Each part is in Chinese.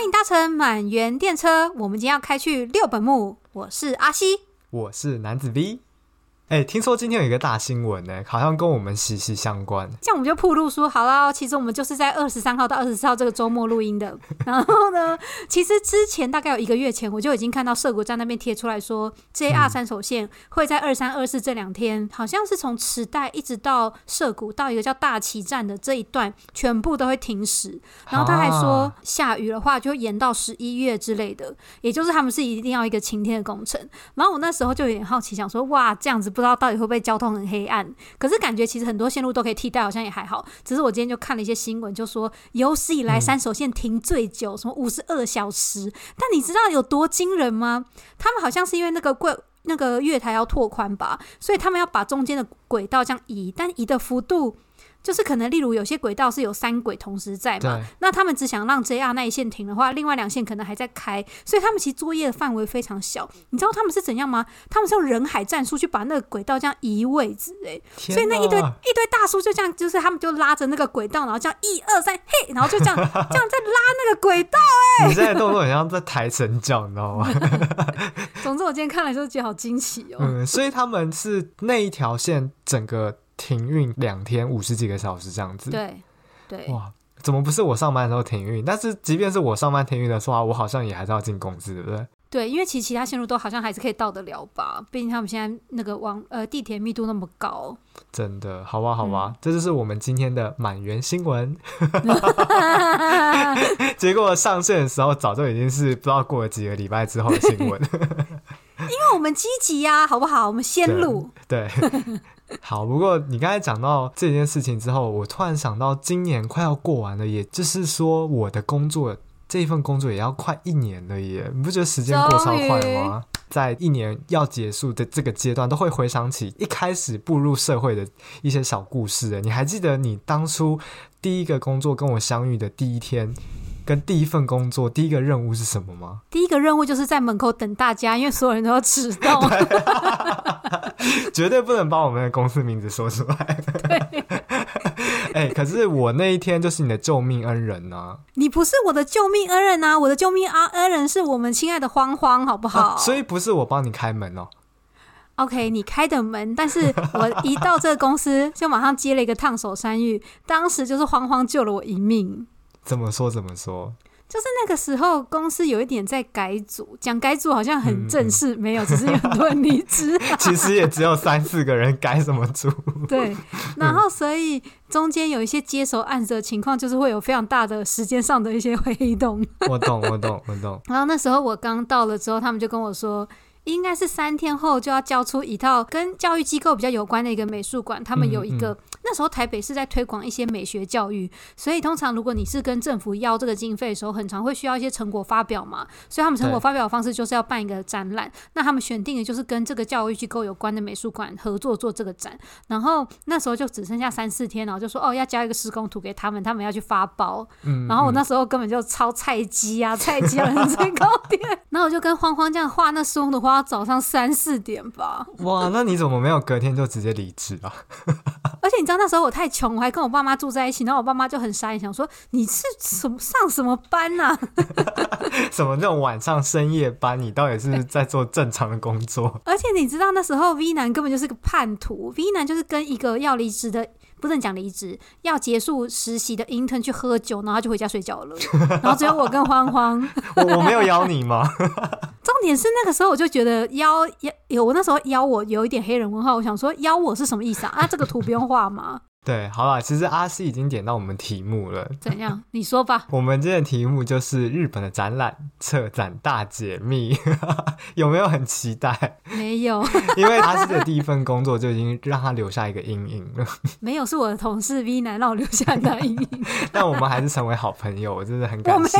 欢迎搭乘满园电车，我们今天要开去六本木。我是阿西，我是男子 V。哎，听说今天有一个大新闻呢，好像跟我们息息相关。这样我们就铺路说好了，其实我们就是在二十三号到二十四号这个周末录音的。然后呢，其实之前大概有一个月前，我就已经看到涩谷站那边贴出来说，JR 三手线会在二三二四这两天，好像是从池袋一直到涩谷到一个叫大崎站的这一段，全部都会停驶。然后他还说，下雨的话就会延到十一月之类的，也就是他们是一定要一个晴天的工程。然后我那时候就有点好奇，想说哇，这样子。不知道到底会不会交通很黑暗，可是感觉其实很多线路都可以替代，好像也还好。只是我今天就看了一些新闻，就说有史以来三手线停最久，什么五十二小时。但你知道有多惊人吗？他们好像是因为那个贵那个月台要拓宽吧，所以他们要把中间的轨道这样移，但移的幅度。就是可能，例如有些轨道是有三轨同时在嘛，那他们只想让 JR 那一线停的话，另外两线可能还在开，所以他们其实作业的范围非常小。你知道他们是怎样吗？他们是用人海战术去把那个轨道这样移位置，哎，所以那一堆一堆大叔就这样，就是他们就拉着那个轨道，然后这样一二三，嘿，然后就这样 这样在拉那个轨道，哎，你现在动作很像在抬神脚，你知道吗？总之我今天看了就觉得好惊奇哦。嗯，所以他们是那一条线整个。停运两天五十几个小时这样子，对对，哇，怎么不是我上班的时候停运？但是即便是我上班停运的话，我好像也还是要进公司，对不对？对，因为其实其他线路都好像还是可以到得了吧？毕竟他们现在那个网呃地铁密度那么高，真的，好吧，好吧，嗯、这就是我们今天的满园新闻。结果上线的时候，早就已经是不知道过了几个礼拜之后的新闻。因为我们积极呀，好不好？我们 先录，对。对好，不过你刚才讲到这件事情之后，我突然想到，今年快要过完了，也就是说，我的工作这一份工作也要快一年了耶！你不觉得时间过超快吗？在一年要结束的这个阶段，都会回想起一开始步入社会的一些小故事。你还记得你当初第一个工作跟我相遇的第一天？跟第一份工作第一个任务是什么吗？第一个任务就是在门口等大家，因为所有人都要迟到，绝对不能把我们的公司名字说出来。对，哎、欸，可是我那一天就是你的救命恩人呢、啊。你不是我的救命恩人啊，我的救命啊恩人是我们亲爱的慌慌，好不好？啊、所以不是我帮你开门哦。OK，你开的门，但是我一到这个公司就马上接了一个烫手山芋，当时就是慌慌救了我一命。怎么说怎么说？就是那个时候，公司有一点在改组，讲改组好像很正式，没有，只是有很多人离职。其实也只有三四个人改什么组。对，然后所以中间有一些接手案子的情况，就是会有非常大的时间上的一些 黑洞。我懂，我懂，我懂。然后那时候我刚到了之后，他们就跟我说。应该是三天后就要交出一套跟教育机构比较有关的一个美术馆，他们有一个、嗯嗯、那时候台北是在推广一些美学教育，所以通常如果你是跟政府要这个经费的时候，很常会需要一些成果发表嘛，所以他们成果发表的方式就是要办一个展览，那他们选定的就是跟这个教育机构有关的美术馆合作做这个展，然后那时候就只剩下三四天，然后就说哦要交一个施工图给他们，他们要去发包，嗯嗯然后我那时候根本就超菜鸡啊，菜鸡啊，人最高点，然后我就跟慌慌这样画那施工图画。早上三四点吧。哇，那你怎么没有隔天就直接离职啊？而且你知道那时候我太穷，我还跟我爸妈住在一起，然后我爸妈就很傻眼，想说你是什么上什么班呐、啊？什么那种晚上深夜班？你到底是在做正常的工作？而且你知道那时候 V 男根本就是个叛徒，V 男就是跟一个要离职的。不能讲离职，要结束实习的 intern 去喝酒，然后他就回家睡觉了。然后只有我跟欢欢，我我没有邀你吗？重点是那个时候我就觉得邀邀有，我那时候邀我有一点黑人问号，我想说邀我是什么意思啊？啊，这个图不用画吗？对，好了，其实阿西已经点到我们题目了。怎样？你说吧。我们今天的题目就是日本的展览策展大解密，有没有很期待？没有，因为阿西的第一份工作就已经让他留下一个阴影了。没有，是我的同事 V 男让我留下一个阴影。但我们还是成为好朋友，我真的很感谢。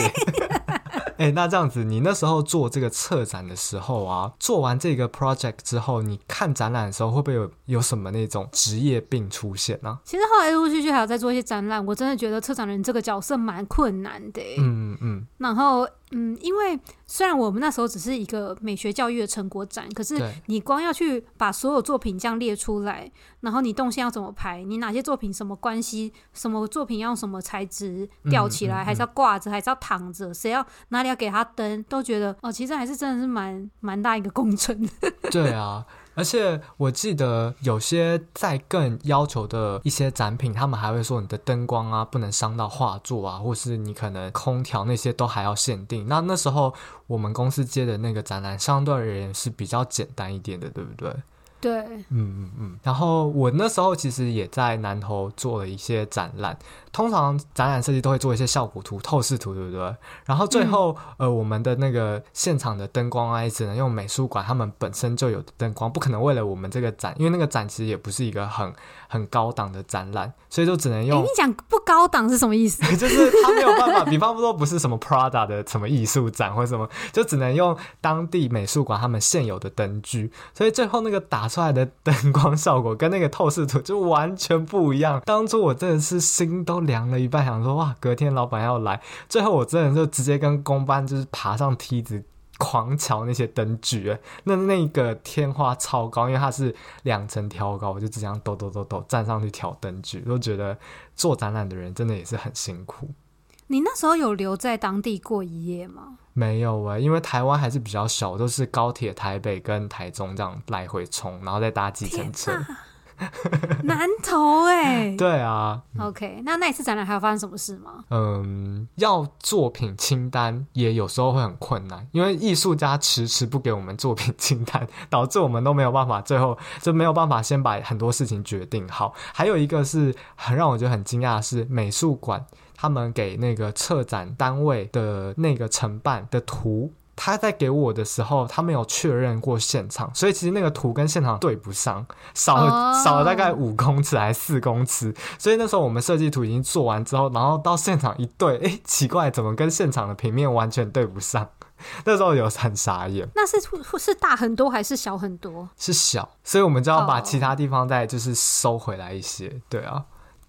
哎、欸，那这样子，你那时候做这个策展的时候啊，做完这个 project 之后，你看展览的时候，会不会有有什么那种职业病出现呢、啊？其实后来陆陆续续还有在做一些展览，我真的觉得策展人这个角色蛮困难的。嗯嗯。然后嗯，因为虽然我们那时候只是一个美学教育的成果展，可是你光要去把所有作品这样列出来，然后你动线要怎么排，你哪些作品什么关系，什么作品要用什么材质吊起来，嗯嗯嗯、还是要挂着，还是要躺着，谁要哪里要给他灯，都觉得哦，其实还是真的是蛮蛮大一个工程。对啊。而且我记得有些在更要求的一些展品，他们还会说你的灯光啊不能伤到画作啊，或是你可能空调那些都还要限定。那那时候我们公司接的那个展览，相对而言是比较简单一点的，对不对？对，嗯嗯嗯。然后我那时候其实也在南投做了一些展览。通常展览设计都会做一些效果图、透视图，对不对？然后最后，嗯、呃，我们的那个现场的灯光啊，也只能用美术馆他们本身就有的灯光，不可能为了我们这个展，因为那个展其实也不是一个很很高档的展览，所以就只能用。欸、你讲不高档是什么意思？就是他没有办法，比方说不是什么 Prada 的什么艺术展或者什么，就只能用当地美术馆他们现有的灯具，所以最后那个打出来的灯光效果跟那个透视图就完全不一样。当初我真的是心都。凉了一半，想说哇，隔天老板要来。最后我真的就直接跟工班就是爬上梯子，狂瞧那些灯具。那那个天花超高，因为它是两层挑高，我就这样抖抖抖抖站上去挑灯具。都觉得做展览的人真的也是很辛苦。你那时候有留在当地过一夜吗？没有哎、欸，因为台湾还是比较小，都是高铁台北跟台中这样来回冲，然后再搭计程车。南投哎，对啊，OK，那那一次展览还有发生什么事吗？嗯，要作品清单也有时候会很困难，因为艺术家迟迟不给我们作品清单，导致我们都没有办法，最后就没有办法先把很多事情决定好。还有一个是很让我觉得很惊讶的是，美术馆他们给那个策展单位的那个承办的图。他在给我的时候，他没有确认过现场，所以其实那个图跟现场对不上，少了、oh. 少了大概五公尺还是四公尺，所以那时候我们设计图已经做完之后，然后到现场一对，哎、欸，奇怪，怎么跟现场的平面完全对不上？那时候有很傻眼。那是是大很多还是小很多？是小，所以我们就要把其他地方再就是收回来一些，对啊，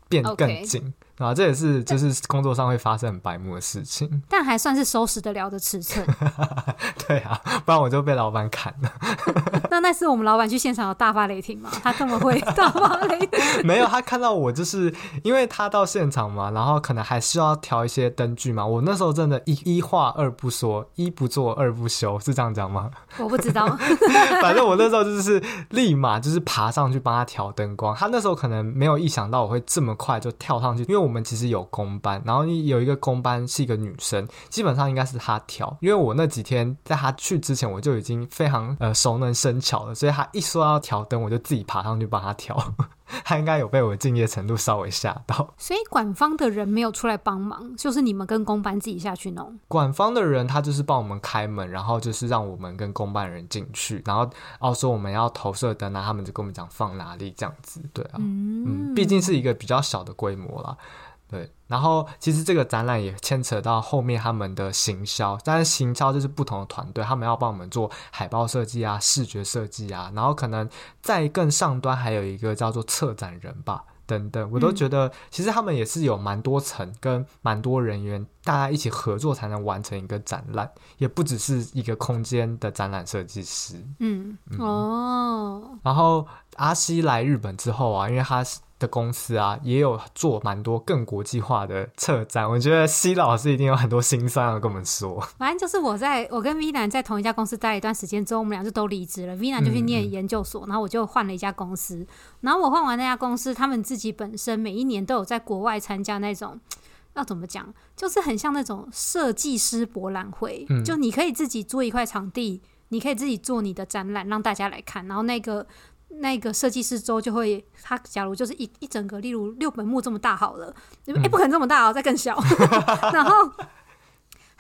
变更紧。Okay. 啊，这也是就是工作上会发生很白目的事情，但还算是收拾得了的尺寸。对啊，不然我就被老板砍了。那那次我们老板去现场有大发雷霆吗？他这么会大发雷霆？没有，他看到我就是因为他到现场嘛，然后可能还需要调一些灯具嘛。我那时候真的一一话二不说，一不做二不休，是这样讲吗？我不知道，反正我那时候就是立马就是爬上去帮他调灯光。他那时候可能没有意想到我会这么快就跳上去，因为我。我们其实有公班，然后有一个公班是一个女生，基本上应该是她调，因为我那几天在她去之前，我就已经非常呃熟能生巧了，所以她一说要调灯，我就自己爬上去帮她调。她应该有被我的敬业程度稍微吓到，所以管方的人没有出来帮忙，就是你们跟公班自己下去弄。管方的人他就是帮我们开门，然后就是让我们跟公班人进去，然后哦说我们要投射灯啊，他们就跟我们讲放哪里这样子，对啊，嗯，毕竟是一个比较小的规模啦。对，然后其实这个展览也牵扯到后面他们的行销，但是行销就是不同的团队，他们要帮我们做海报设计啊、视觉设计啊，然后可能在更上端还有一个叫做策展人吧，等等，我都觉得其实他们也是有蛮多层跟蛮多人员，大家一起合作才能完成一个展览，也不只是一个空间的展览设计师。嗯，嗯哦，然后阿西来日本之后啊，因为他是。的公司啊，也有做蛮多更国际化的策展。我觉得西老师一定有很多心酸要跟我们说。反正就是我在我跟 V 男在同一家公司待一段时间之后，我们俩就都离职了。V 男就去念研究所，嗯嗯，然后我就换了一家公司。然后我换完那家公司，他们自己本身每一年都有在国外参加那种，要怎么讲，就是很像那种设计师博览会。嗯，就你可以自己租一块场地，你可以自己做你的展览，让大家来看。然后那个。那个设计师周就会，他假如就是一一整个，例如六本木这么大好了，哎、嗯欸，不可能这么大哦，再更小，然后。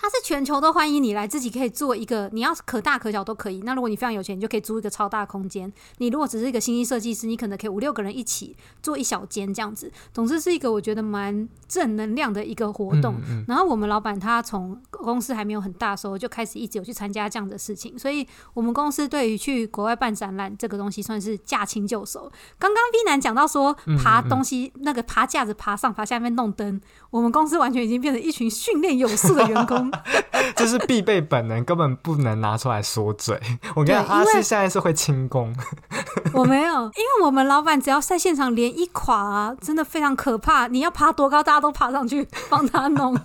它是全球都欢迎你来，自己可以做一个，你要可大可小都可以。那如果你非常有钱，你就可以租一个超大空间。你如果只是一个新兴设计师，你可能可以五六个人一起做一小间这样子。总之是一个我觉得蛮正能量的一个活动。嗯嗯、然后我们老板他从公司还没有很大的时候就开始一直有去参加这样的事情，所以我们公司对于去国外办展览这个东西算是驾轻就熟。刚刚 V 男讲到说爬东西，那个爬架子爬上爬下面弄灯，我们公司完全已经变成一群训练有素的员工。这是必备本能，根本不能拿出来说嘴。我跟你讲，阿司现在是会轻功。我没有，因为我们老板只要在现场连一垮啊，真的非常可怕。你要爬多高，大家都爬上去帮他弄。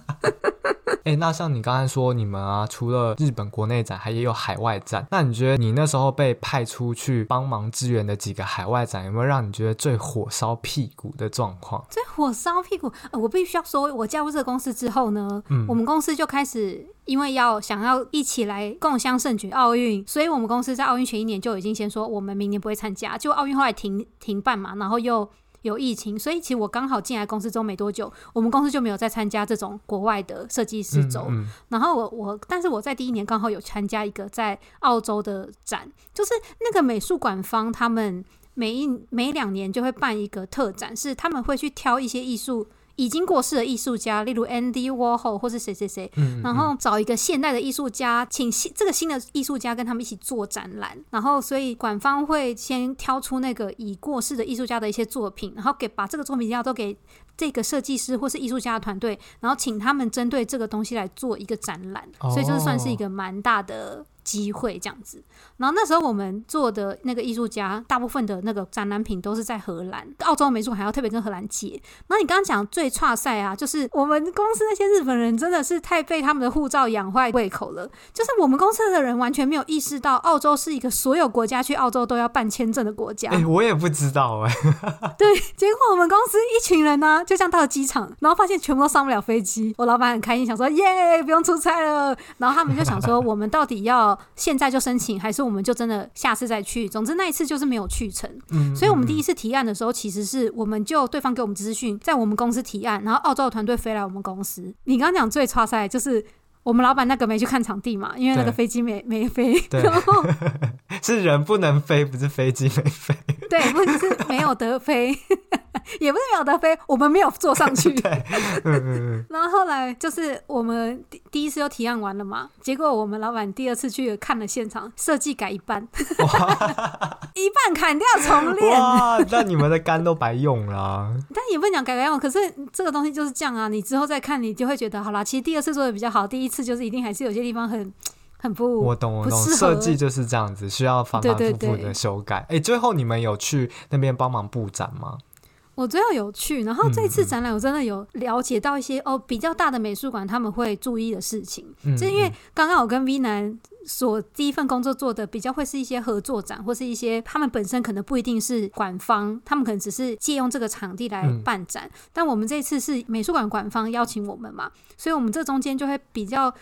哎、欸，那像你刚才说，你们啊，除了日本国内展，还也有海外展。那你觉得你那时候被派出去帮忙支援的几个海外展，有没有让你觉得最火烧屁股的状况？最火烧屁股，呃，我必须要说，我加入这个公司之后呢，嗯，我们公司就开始。因为要想要一起来共襄盛举奥运，所以我们公司在奥运前一年就已经先说我们明年不会参加。就奥运后来停停办嘛，然后又有疫情，所以其实我刚好进来公司之后没多久，我们公司就没有再参加这种国外的设计师周。嗯嗯、然后我我，但是我在第一年刚好有参加一个在澳洲的展，就是那个美术馆方他们每一每两年就会办一个特展，是他们会去挑一些艺术。已经过世的艺术家，例如 Andy Warhol 或是谁谁谁，嗯嗯、然后找一个现代的艺术家，请新这个新的艺术家跟他们一起做展览，然后所以馆方会先挑出那个已过世的艺术家的一些作品，然后给把这个作品要都给这个设计师或是艺术家的团队，然后请他们针对这个东西来做一个展览，哦、所以就是算是一个蛮大的。机会这样子，然后那时候我们做的那个艺术家，大部分的那个展览品都是在荷兰，澳洲美术馆还要特别跟荷兰借。那你刚刚讲最差赛啊，就是我们公司那些日本人真的是太被他们的护照养坏胃口了，就是我们公司的人完全没有意识到澳洲是一个所有国家去澳洲都要办签证的国家。哎、欸，我也不知道哎、欸。对，结果我们公司一群人呢、啊，就这样到了机场，然后发现全部都上不了飞机。我老板很开心，想说耶，不用出差了。然后他们就想说，我们到底要。现在就申请，还是我们就真的下次再去？总之那一次就是没有去成。嗯，所以我们第一次提案的时候，其实是我们就对方给我们资讯，在我们公司提案，然后澳洲的团队飞来我们公司。你刚刚讲最差赛就是我们老板那个没去看场地嘛，因为那个飞机没没飞。然后是人不能飞，不是飞机没飞。对，不是没有得飞。也不是没有得飞，我们没有坐上去。然后后来就是我们第第一次又提案完了嘛，结果我们老板第二次去看了现场，设计改一半，哇一半砍掉重练。哇，那你们的肝都白用了啊。但也不能讲改改用，可是这个东西就是这样啊。你之后再看，你就会觉得好啦。其实第二次做的比较好，第一次就是一定还是有些地方很很不我懂我懂，设计就是这样子，需要反反复复的修改。哎、欸，最后你们有去那边帮忙布展吗？我最后有去，然后这次展览我真的有了解到一些、嗯、哦比较大的美术馆他们会注意的事情，就、是、因为刚刚我跟 V 男所第一份工作做的比较会是一些合作展，或是一些他们本身可能不一定是馆方，他们可能只是借用这个场地来办展，嗯、但我们这次是美术馆馆方邀请我们嘛，所以我们这中间就会比较。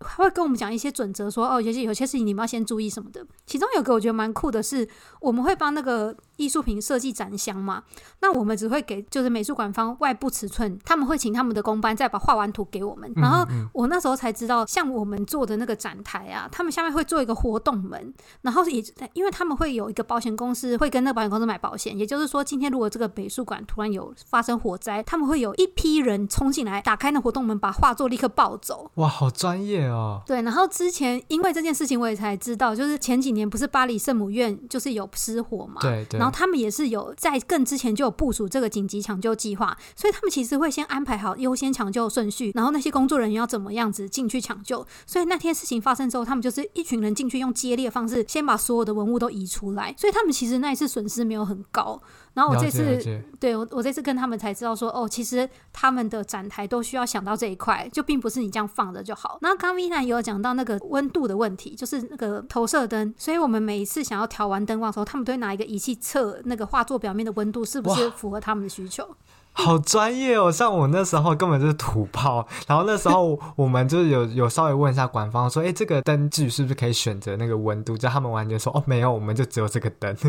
他会跟我们讲一些准则，说哦，有些有些事情你们要先注意什么的。其中有个我觉得蛮酷的是，我们会帮那个艺术品设计展箱嘛。那我们只会给就是美术馆方外部尺寸，他们会请他们的工班再把画完图给我们。然后我那时候才知道，像我们做的那个展台啊，他们下面会做一个活动门，然后也因为他们会有一个保险公司会跟那个保险公司买保险，也就是说，今天如果这个美术馆突然有发生火灾，他们会有一批人冲进来，打开那活动门，把画作立刻抱走。哇，好专业哦！对，然后之前因为这件事情，我也才知道，就是前几年不是巴黎圣母院就是有失火嘛，对对，然后他们也是有在更之前就有部署这个紧急抢救计划，所以他们其实会先安排好优先抢救顺序，然后那些工作人员要怎么样子进去抢救，所以那天事情发生之后，他们就是一群人进去用接力的方式，先把所有的文物都移出来，所以他们其实那一次损失没有很高。然后我这次对我我这次跟他们才知道说哦，其实他们的展台都需要想到这一块，就并不是你这样放着就好。然后刚刚 Vina 也有讲到那个温度的问题，就是那个投射灯，所以我们每一次想要调完灯光的时候，他们都会拿一个仪器测那个画作表面的温度是不是符合他们的需求。好专业哦！像我那时候根本就是土炮，然后那时候我们就是有有稍微问一下官方说，哎，这个灯具是不是可以选择那个温度？就他们完全说哦，没有，我们就只有这个灯。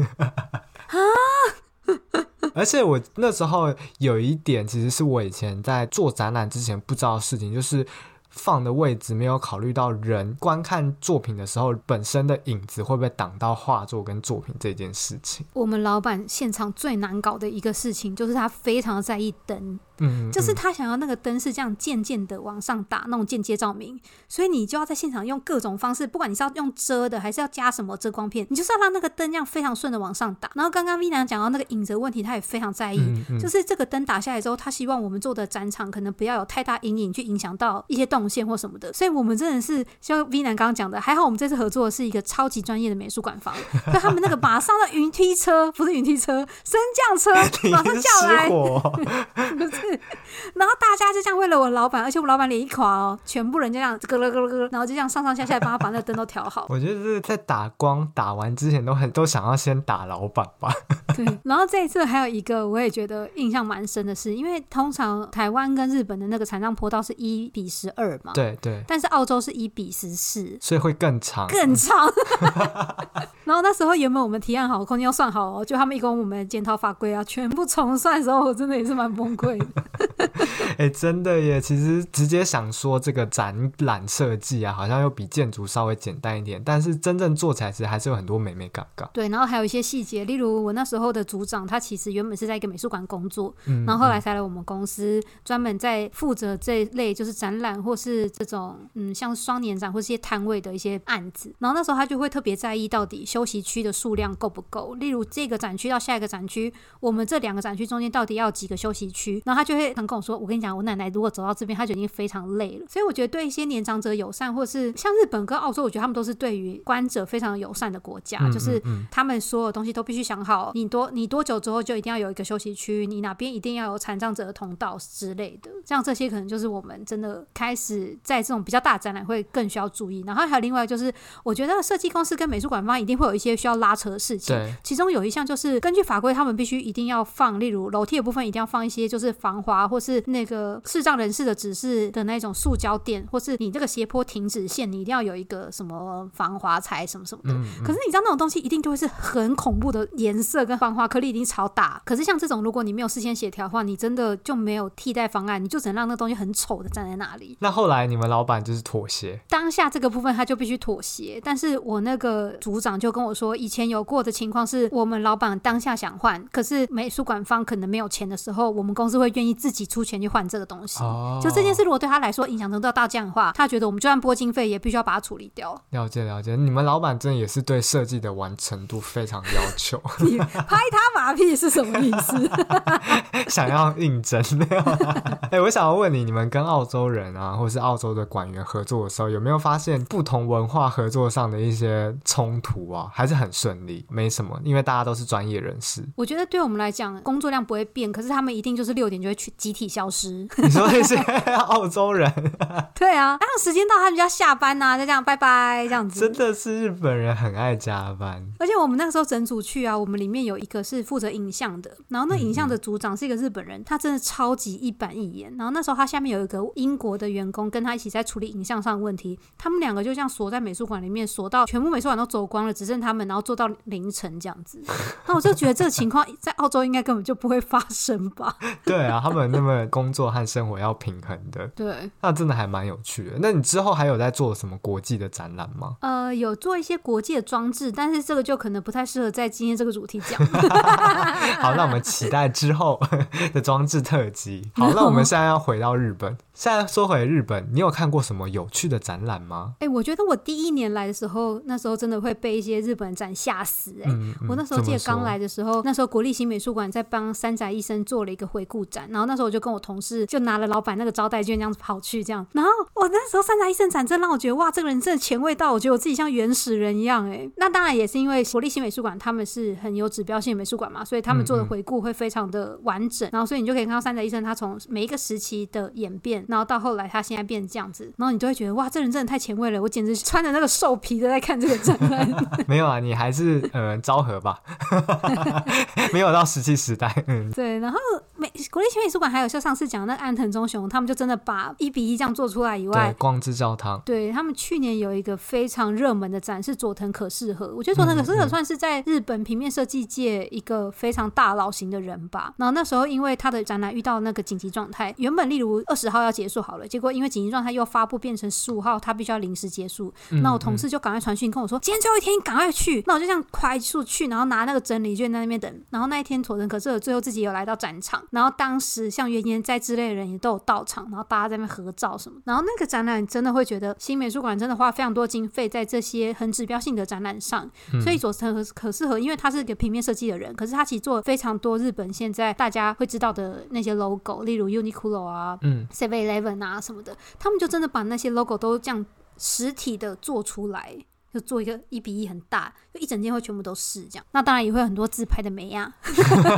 而且我那时候有一点，其实是我以前在做展览之前不知道的事情，就是放的位置没有考虑到人观看作品的时候本身的影子会不会挡到画作跟作品这件事情。我们老板现场最难搞的一个事情，就是他非常在意灯。嗯，就是他想要那个灯是这样渐渐的往上打，那种间接照明，所以你就要在现场用各种方式，不管你是要用遮的，还是要加什么遮光片，你就是要让那个灯这样非常顺的往上打。然后刚刚 V 男讲到那个影子问题，他也非常在意，嗯嗯、就是这个灯打下来之后，他希望我们做的展场可能不要有太大阴影去影响到一些动线或什么的。所以我们真的是像 V 男刚刚讲的，还好我们这次合作的是一个超级专业的美术馆方，就 他们那个马上的云梯车，不是云梯车，升降车，马上叫来，不是，然后大家就这样为了我老板，而且我老板脸一垮哦，全部人就这样咯咯咯咯，然后就这样上上下下帮他把那个灯都调好。我觉得是在打光打完之前都很都想要先打老板吧。对，然后这一次还有一个我也觉得印象蛮深的是，因为通常台湾跟日本的那个残障坡道是一比十二嘛，对对，但是澳洲是一比十四，所以会更长，更长。然后那时候原本我们提案好，空间要算好哦，就他们一共我们检讨法规啊，全部重算的时候，我真的也是蛮崩溃的。哎、欸，真的耶！其实直接想说这个展览设计啊，好像又比建筑稍微简单一点，但是真正做起来其实还是有很多美美嘎嘎。对，然后还有一些细节，例如我那时候的组长，他其实原本是在一个美术馆工作，嗯，然后后来才来我们公司，专门在负责这一类就是展览或是这种嗯像双年展或是一些摊位的一些案子。然后那时候他就会特别在意到底休息区的数量够不够，例如这个展区到下一个展区，我们这两个展区中间到底要几个休息区？然后他就会常跟我说：“我跟你讲，我奶奶如果走到这边，她就已经非常累了。”所以我觉得对一些年长者友善，或是像日本跟澳洲，我觉得他们都是对于观者非常友善的国家，嗯嗯嗯，就是他们所有东西都必须想好，你多你多久之后就一定要有一个休息区，你哪边一定要有残障者的通道之类的。像这些可能就是我们真的开始在这种比较大展览会更需要注意。然后还有另外就是，我觉得设计公司跟美术馆方一定会有一些需要拉扯的事情。对，其中有一项就是根据法规，他们必须一定要放，例如楼梯的部分一定要放一些就是防滑或是那个视障人士的指示的那种塑胶垫，或是你这个斜坡停止线，你一定要有一个什么防滑材什么什么的。嗯嗯。可是你知道那种东西一定就会是很恐怖的颜色跟防滑颗粒，一定超大。可是像这种，如果你没有事先协调的话，你真的就没有替代方案，你就只能让那东西很丑的站在那里。那后来你们老板就是妥协，当下这个部分他就必须妥协。但是我那个组长就跟我说，以前有过的情况是我们老板当下想换，可是美术馆方可能没有钱的时候，我们公司会愿意自己出钱去换这个东西。哦，就这件事如果对他来说影响程度大这样的话，他觉得我们就算拨经费也必须要把它处理掉。了解了解，你们老板真的也是对设计的完成度非常要求。你拍他马屁是什么意思？想要应征没有？哎、欸，我想要问你，你们跟澳洲人啊，或是澳洲的馆员合作的时候，有没有发现不同文化合作上的一些冲突啊？还是很顺利，没什么，因为大家都是专业人士。我觉得对我们来讲，工作量不会变，可是他们一定就是六点就会去集体消失。你说那些 澳洲人？对啊，然后时间到，他们就要下班呐、啊，就这样拜拜这样子。真的是日本人很爱加班，而且我们那个时候整组去啊，我们里面有一个是负责影像的，然后那影像的组长是一个日本人，嗯、他真的超级一板一眼。然后那时候他下面有一个英国的员工跟他一起在处理影像上的问题，他们两个就这样锁在美术馆里面，锁到全部美术馆都走光了，只剩他们，然后做到凌晨这样子。那我就觉得这个情况在澳洲应该根本就不会发生吧？对啊，他们那么工作和生活要平衡的，对，那真的还蛮有趣的。那你之后还有在做什么国际的展览吗？呃，有做一些国际的装置，但是这个就可能不太适合在今天这个主题讲。好，那我们期待之后的装置特辑。好，那我们现在要回到日本。现在说回日本，你有看过什么有趣的展览吗？哎、欸，我觉得我第一年来的时候，那时候真的会被一些日本展吓死、欸。哎、嗯嗯，我那时候记得刚来的时候，那时候国立新美术馆在帮山宅医生做了一个回顾展，然后那时候我就跟我同事就拿了老板那个招待券这样子跑去这样，然后我那时候山宅医生展真让我觉得哇，这个人真的前卫到我觉得我自己像原始人一样。哎，那当然也是因为国立新美术馆他们是很有指标性的美术馆嘛，所以他们做的回顾会非常的完整，然后所以你就可以看到山宅医生他从每一个时期的演变，然后到后来他。现在变成这样子，然后你就会觉得哇，这人真的太前卫了！我简直穿着那个兽皮的在看这个展览。没有啊，你还是呃昭和吧，没有到石器时代。嗯，对。然后美国立新美术馆还有像上次讲的那个安藤忠雄，他们就真的把一比一这样做出来以外，对，光之教堂。对，他们去年有一个非常热门的展是佐藤可士和，我觉得佐藤可士和算是在日本平面设计界一个非常大佬型的人吧。然后那时候因为他的展览遇到那个紧急状态，原本例如二十号要结束好了，结果。因为紧急状态又发布变成十五号，他必须要临时结束。嗯、那我同事就赶快传讯跟我说、嗯：“今天最后一天，你赶快去。”那我就这样快速去，然后拿那个整理券在那边等。然后那一天，佐藤可士和最后自己有来到展场。然后当时像原研在之类的人也都有到场，然后大家在那边合照什么。然后那个展览真的会觉得新美术馆真的花非常多经费在这些很指标性的展览上，嗯、所以佐藤可适合，因为他是一个平面设计的人，可是他其实做了非常多日本现在大家会知道的那些 logo，例如 Uniqlo 啊，嗯，Seven Eleven 啊什么的，他们就真的把那些 logo 都这样实体的做出来。就做一个一比一很大，就一整间会全部都是这样。那当然也会有很多自拍的美呀。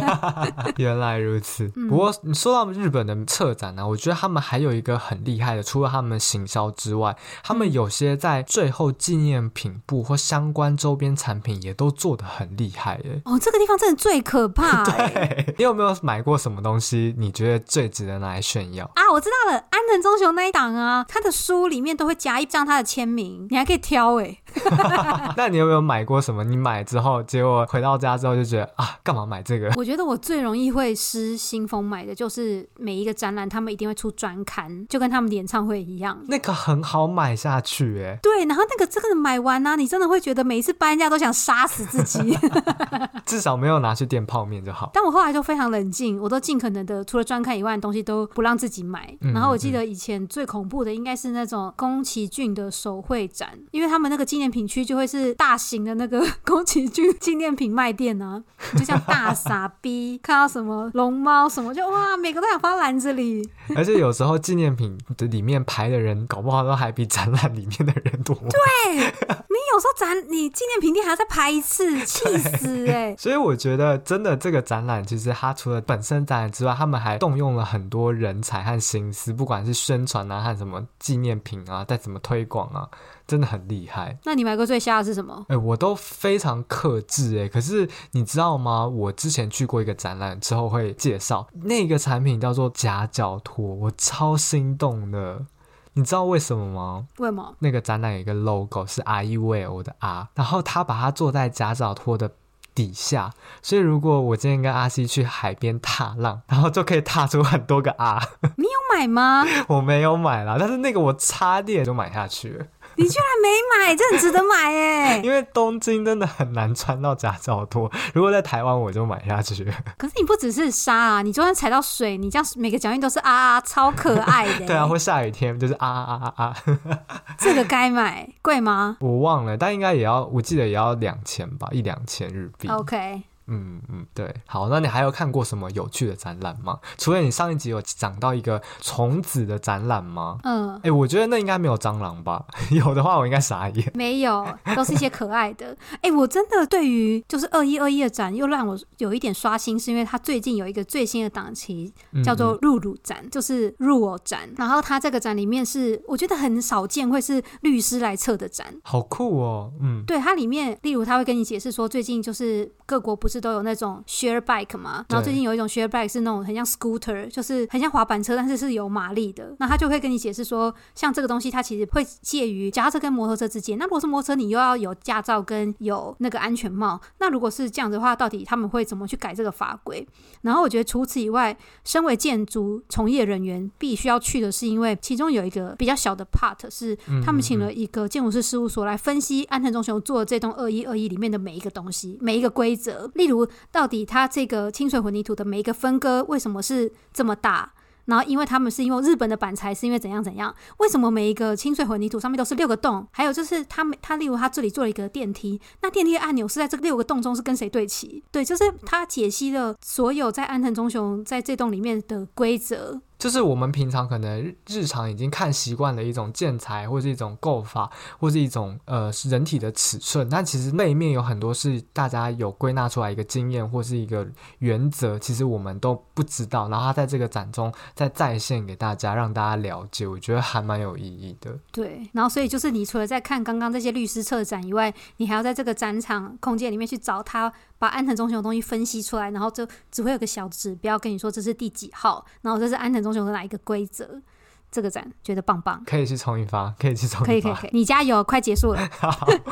原来如此。嗯、不过你说到日本的策展呢、啊，我觉得他们还有一个很厉害的，除了他们行销之外，他们有些在最后纪念品部或相关周边产品也都做的很厉害耶。哦，这个地方真的最可怕。对，你有没有买过什么东西？你觉得最值得拿来炫耀啊？我知道了，安藤忠雄那一档啊，他的书里面都会夹一张他的签名，你还可以挑哎。那你有没有买过什么？你买之后，结果回到家之后就觉得啊，干嘛买这个？我觉得我最容易会失心疯买的就是每一个展览，他们一定会出专刊，就跟他们的演唱会一样。那个很好买下去，哎，对。然后那个这个买完呢、啊，你真的会觉得每一次搬家都想杀死自己。至少没有拿去垫泡面就好。但我后来就非常冷静，我都尽可能的除了专刊以外的东西都不让自己买。然后我记得以前最恐怖的应该是那种宫崎骏的手绘展，因为他们那个纪念品区就会是大型的那个 宫崎骏纪念品卖店呢、啊，就像大傻逼 看到什么龙猫什么就哇，每个都想放篮子里。而且有时候纪念品的里面排的人，搞不好都还比展览里面的人多。对，你有时候展你纪念品店还要再排一次，气死哎、欸！所以我觉得，真的这个展览，其实它除了本身展览之外，他们还动用了很多人才和心思，不管是宣传啊，和什么纪念品啊，再怎么推广啊，真的很厉害。那你买过最瞎的是什么？哎、欸，我都非常克制哎。可是你知道吗？我之前去过一个展览之后会介绍那个产品叫做夹脚托，我超心动的。你知道为什么吗？为什么？那个展览有一个 logo 是 R-E-V-O 的 R，然后他把它做在夹脚托的底下，所以如果我今天跟阿西去海边踏浪，然后就可以踏出很多个 R。你有买吗？我没有买啦，但是那个我差点就买下去了。你居然没买，这很值得买哎！因为东京真的很难穿到夹脚拖，如果在台湾我就买下去。可是你不只是沙啊，你就算踩到水，你这样每个脚印都是啊啊，超可爱的。对啊，或下雨天就是啊啊啊啊。这个该买，贵吗？我忘了，但应该也要，我记得也要两千吧，一两千日币。OK。嗯嗯，对，好，那你还有看过什么有趣的展览吗？除了你上一集有讲到一个虫子的展览吗？嗯，哎、欸，我觉得那应该没有蟑螂吧？有的话，我应该傻眼。没有，都是一些可爱的。哎、欸，我真的对于就是二一二一的展，又让我有一点刷新，是因为它最近有一个最新的档期，叫做入鲁展，嗯嗯就是入偶展。然后它这个展里面是我觉得很少见，会是律师来测的展，好酷哦。嗯，对，它里面例如他会跟你解释说，最近就是各国不是。都有那种 share bike 嘛，然后最近有一种 share bike 是那种很像 scooter，就是很像滑板车，但是是有马力的。那他就会跟你解释说，像这个东西，它其实会介于脚踏车跟摩托车之间。那如果是摩托车，你又要有驾照跟有那个安全帽。那如果是这样子的话，到底他们会怎么去改这个法规？然后我觉得除此以外，身为建筑从业人员必须要去的是，因为其中有一个比较小的 part 是他们请了一个建筑师事务所来分析安藤忠雄做的这栋二一二一里面的每一个东西，每一个规则，例如。到底它这个清水混凝土的每一个分割为什么是这么大？然后因为他们是因为日本的板材是因为怎样怎样？为什么每一个清水混凝土上面都是六个洞？还有就是他们他例如他这里做了一个电梯，那电梯的按钮是在这六个洞中是跟谁对齐？对，就是他解析了所有在安藤忠雄在这栋里面的规则。就是我们平常可能日常已经看习惯了一种建材，或是一种构法，或是一种呃人体的尺寸，但其实那一面有很多是大家有归纳出来一个经验或是一个原则，其实我们都不知道。然后他在这个展中再再现给大家，让大家了解，我觉得还蛮有意义的。对，然后所以就是你除了在看刚刚这些律师策展以外，你还要在这个展场空间里面去找他。把安藤忠雄的东西分析出来，然后就只会有个小指标跟你说这是第几号，然后这是安藤忠雄的哪一个规则。这个展觉得棒棒，可以去冲一发，可以去冲一发，可以可以可以，你加油，快结束了。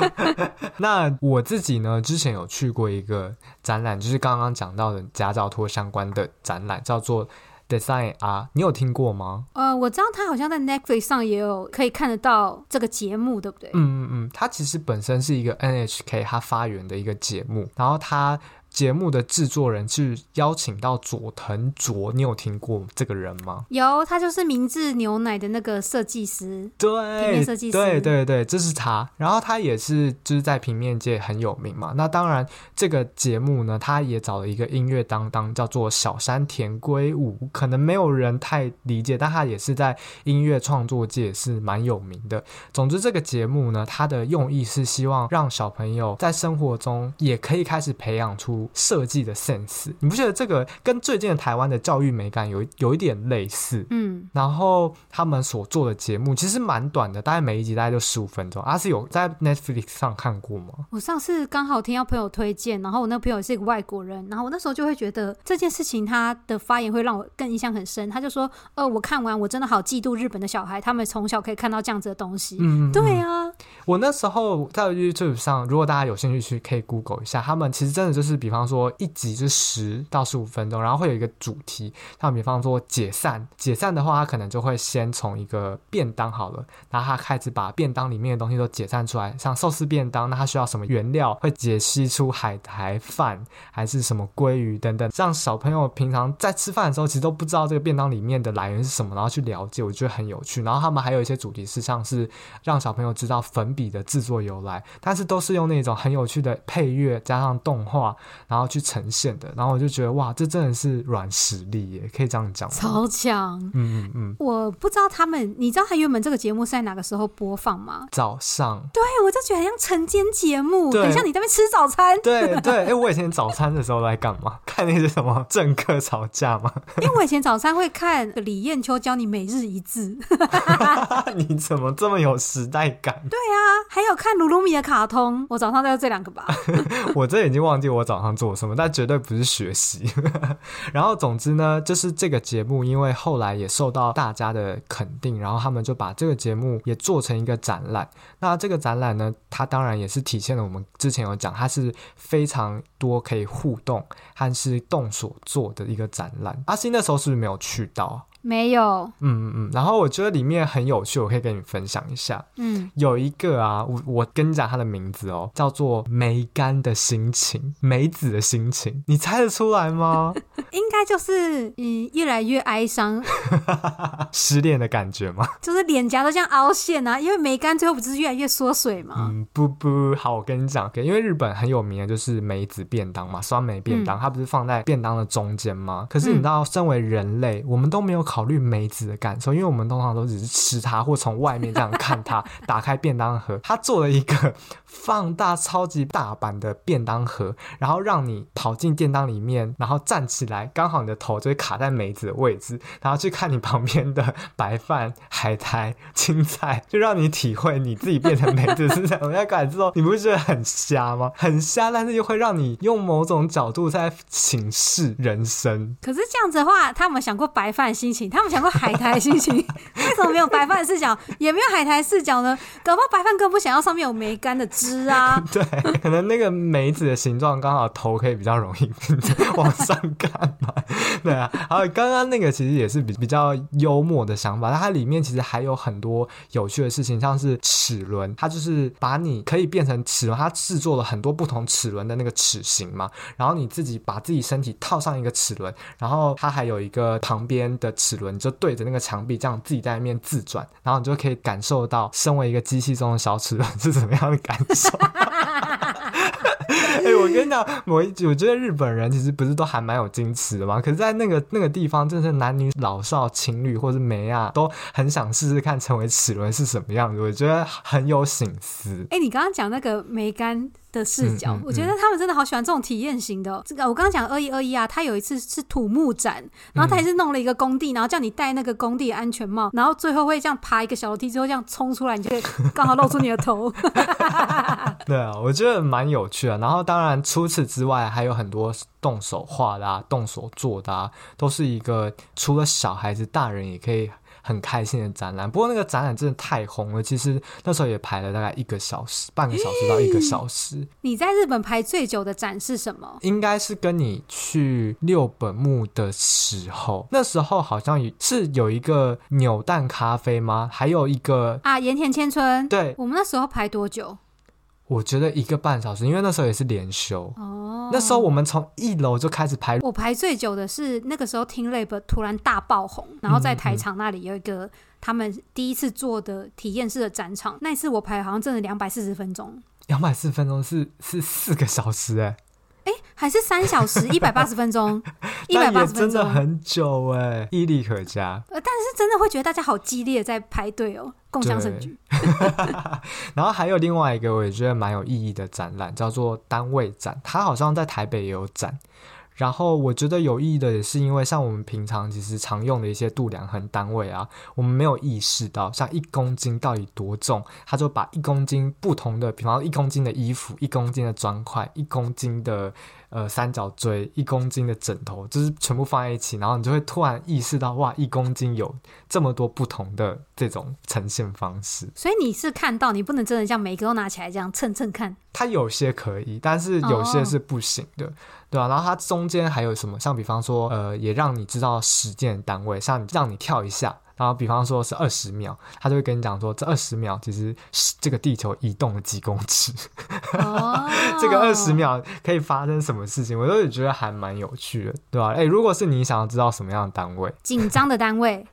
那我自己呢，之前有去过一个展览，就是刚刚讲到的夹脚托相关的展览，叫做。Design 啊，你有听过吗？呃，我知道他好像在 Netflix 上也有可以看得到这个节目，对不对？嗯嗯嗯，它其实本身是一个 NHK 它发源的一个节目，然后它。节目的制作人是邀请到佐藤卓，你有听过这个人吗？有，他就是明治牛奶的那个设计师，对，平面设计师，对对对，这是他。然后他也是就是在平面界很有名嘛。那当然，这个节目呢，他也找了一个音乐担当，叫做小山田圭吾，可能没有人太理解，但他也是在音乐创作界是蛮有名的。总之，这个节目呢，它的用意是希望让小朋友在生活中也可以开始培养出设计的 sense。你不觉得这个跟最近的台湾的教育美感有有一点类似？嗯，然后他们所做的节目其实蛮短的，大概每一集大概就十五分钟。阿、啊、是有在 Netflix 上看过吗？我上次刚好听到朋友推荐，然后我那个朋友是一个外国人，然后我那时候就会觉得这件事情他的发言会让我更印象很深。他就说：“呃，我看完我真的好嫉妒日本的小孩，他们从小可以看到这样子的东西。”嗯，对啊，我那时候在 YouTube 上，如果大家有兴趣去可以 Google 一下，他们其实真的就是，比方比方说一集是十到十五分钟，然后会有一个主题，像比方说解散，解散的话，他可能就会先从一个便当好了，然后他开始把便当里面的东西都解散出来，像寿司便当，那他需要什么原料，会解析出海苔饭还是什么鲑鱼等等，让小朋友平常在吃饭的时候，其实都不知道这个便当里面的来源是什么，然后去了解，我觉得很有趣。然后他们还有一些主题是像是让小朋友知道粉笔的制作由来，但是都是用那种很有趣的配乐加上动画，然后去呈现的。然后我就觉得哇，这真的是软实力耶，可以这样讲。超强，嗯嗯嗯。我不知道他们，你知道他原本这个节目是在哪个时候播放吗？早上。对，我就觉得很像晨间节目，很像你在那边吃早餐。对对，哎、欸，我以前早餐的时候在干嘛？看那些什么政客吵架吗？因为我以前早餐会看李艳秋教你每日一字。你怎么这么有时代感？对啊，还有看鲁鲁米的卡通。我早上在这两个吧。我这已经忘记我早上做什么，但绝对不是学习。然后总之呢，就是这个节目，因为后来也受到大家的肯定，然后他们就把这个节目也做成一个展览。那这个展览呢，它当然也是体现了我们之前有讲，它是非常多可以互动和是动手做的一个展览。阿星那时候是不是没有去到？没有，嗯嗯嗯，然后我觉得里面很有趣，我可以跟你分享一下。嗯，有一个啊，我我跟你讲它的名字哦，叫做梅干的心情，梅子的心情，你猜得出来吗？应该就是嗯，越来越哀伤，失恋的感觉吗？就是脸颊都这样凹陷啊，因为梅干最后不是越来越缩水吗？嗯，不不，好，我跟你讲，因为日本很有名的就是梅子便当嘛，酸梅便当，嗯、它不是放在便当的中间吗？可是你知道，身为人类，我们都没有考。考虑梅子的感受，因为我们通常都只是吃它，或从外面这样看它。打开便当盒，它做了一个放大超级大版的便当盒，然后让你跑进便当里面，然后站起来，刚好你的头就会卡在梅子的位置，然后去看你旁边的白饭、海苔、青菜，就让你体会你自己变成梅子是什么样感受。你不觉得很瞎吗？很瞎，但是又会让你用某种角度在请示人生。可是这样子的话，他有没有想过白饭心情？他们想过海苔的心情，为什么没有白饭视角，也没有海苔视角呢？搞不好白饭更不想要上面有梅干的汁啊。对，可能那个梅子的形状刚好头可以比较容易 往上干嘛。对啊，还有刚刚那个其实也是比比较幽默的想法，但它里面其实还有很多有趣的事情，像是齿轮，它就是把你可以变成齿轮，它制作了很多不同齿轮的那个齿形嘛，然后你自己把自己身体套上一个齿轮，然后它还有一个旁边的齿齿轮。就对着那个墙壁，这样自己在那边自转，然后你就可以感受到身为一个机器中的小齿轮是怎么样的感受。哎、我跟你讲，我我觉得日本人其实不是都还蛮有矜持的吗？可是，在那个那个地方，真是男女老少情侣或者梅啊，都很想试试看成为齿轮是什么样子。我觉得很有省思。哎、你刚刚讲那个梅干。的视角，嗯嗯嗯，我觉得他们真的好喜欢这种体验型的喔。这个我刚刚讲二一二一啊，他有一次是土木展，然后他也是弄了一个工地，然后叫你戴那个工地的安全帽，然后最后会这样爬一个小楼梯，之后这样冲出来，你就会刚好露出你的头。对啊，我觉得蛮有趣的。然后当然除此之外，还有很多动手画的啊，动手做的啊，都是一个除了小孩子，大人也可以。很开心的展览，不过那个展览真的太红了。其实那时候也排了大概一个小时，半个小时到一个小时。你在日本排最久的展是什么？应该是跟你去六本木的时候，那时候好像是有一个扭蛋咖啡吗？还有一个啊，盐田千春。对，我们那时候排多久？我觉得一个半小时，因为那时候也是连休。哦，那时候我们从一楼就开始排。我排最久的是那个时候，TeamLab 突然大爆红，然后在台场那里有一个他们第一次做的体验式的展场。那一次我排好像真的两百四十分钟。两百四十分钟是是四个小时哎、欸。哎，还是三小时 一百八十分钟，一百八十分钟真的很久哎，毅力可嘉。呃，但是真的会觉得大家好激烈在排队哦，共享盛举。然后还有另外一个我也觉得蛮有意义的展览，叫做单位展，它好像在台北也有展。然后我觉得有意义的也是因为像我们平常其实常用的一些度量衡单位啊，我们没有意识到像一公斤到底多重，他就把一公斤不同的，比方说一公斤的衣服、一公斤的砖块、一公斤的。呃，三角锥一公斤的枕头，就是全部放在一起，然后你就会突然意识到，哇，一公斤有这么多不同的这种呈现方式。所以你是看到，你不能真的像每个都拿起来这样称称看。它有些可以，但是有些是不行的，哦、对吧、啊？然后它中间还有什么？像比方说，呃，也让你知道时间单位，像让你跳一下。然后，比方说是二十秒，他就会跟你讲说，这二十秒其实是这个地球移动了几公尺。哦、这个二十秒可以发生什么事情？我都觉得还蛮有趣的，对吧？哎，如果是你想要知道什么样的单位，紧张的单位，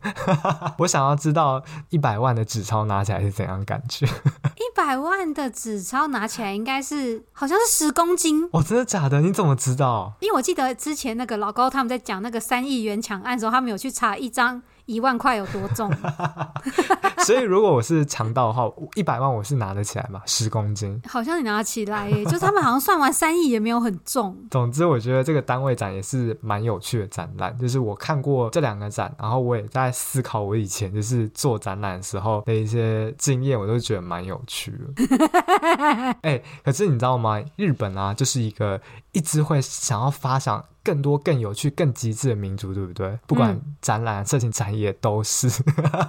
我想要知道一百万的纸钞拿起来是怎样感觉？一百万的纸钞拿起来应该是好像是十公斤。哦，真的假的？你怎么知道？因为我记得之前那个老高他们在讲那个三亿元抢案的时候，他们有去查一张。一万块有多重？所以如果我是强盗的话，一百万我是拿得起来嘛？十公斤，好像你拿得起来耶。就是他们好像算完三亿也没有很重。总之，我觉得这个单位展也是蛮有趣的展览。就是我看过这两个展，然后我也在思考我以前就是做展览的时候的一些经验，我都觉得蛮有趣的。哎、欸，可是你知道吗？日本啊，就是一个一直会想要发想。更多、更有趣、更极致的民族，对不对？不管展览、色情产业都是。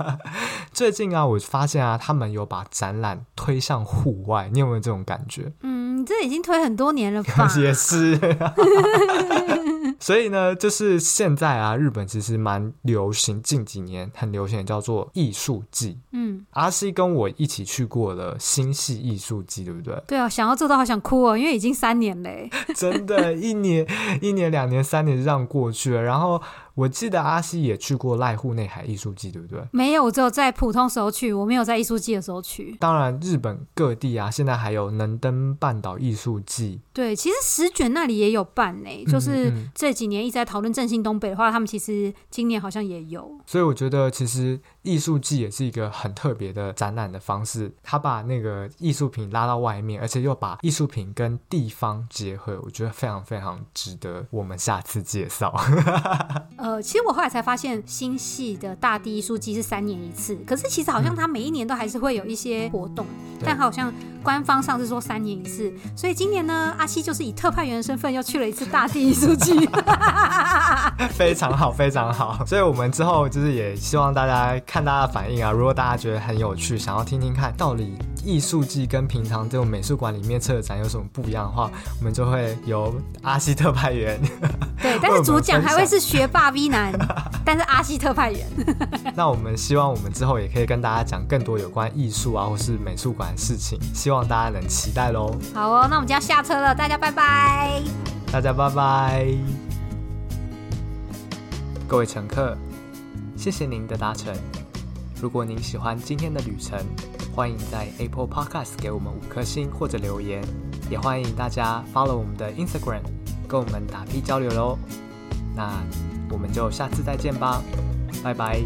最近啊，我发现啊，他们有把展览推向户外，你有没有这种感觉？嗯，这已经推很多年了吧？也是。所以呢，就是现在啊，日本其实蛮流行，近几年很流行叫做艺术季。嗯，阿西跟我一起去过了新系艺术季，对不对？对啊，想要做到好想哭哦，因为已经三年嘞。真的，一年、一年、两年、三年就这样过去了，然后。我记得阿西也去过濑户内海艺术季，对不对？没有，我只有在普通时候去，我没有在艺术季的时候去。当然，日本各地啊，现在还有能登半岛艺术季。对，其实石卷那里也有办呢，就是这几年一直在讨论振兴东北的话，他们其实今年好像也有。所以我觉得，其实艺术季也是一个很特别的展览的方式，他把那个艺术品拉到外面，而且又把艺术品跟地方结合，我觉得非常非常值得我们下次介绍。呃，其实我后来才发现，新系的大地艺术季是三年一次，可是其实好像它每一年都还是会有一些活动，嗯、但好像官方上是说三年一次，所以今年呢。阿西就是以特派员的身份又去了一次大地艺术季，非常好，非常好。所以，我们之后就是也希望大家看大家的反应啊。如果大家觉得很有趣，想要听听看到底艺术季跟平常这种美术馆里面策展有什么不一样的话，我们就会由阿西特派员。对，但是主讲还会是学霸 V 男，但是阿西特派员。那我们希望我们之后也可以跟大家讲更多有关艺术啊，或是美术馆的事情，希望大家能期待喽。好哦，那我们就要下车了。大家拜拜！大家拜拜！各位乘客，谢谢您的搭乘。如果您喜欢今天的旅程，欢迎在 Apple Podcast 给我们五颗星或者留言，也欢迎大家 follow 我们的 Instagram，跟我们打屁交流喽。那我们就下次再见吧，拜拜！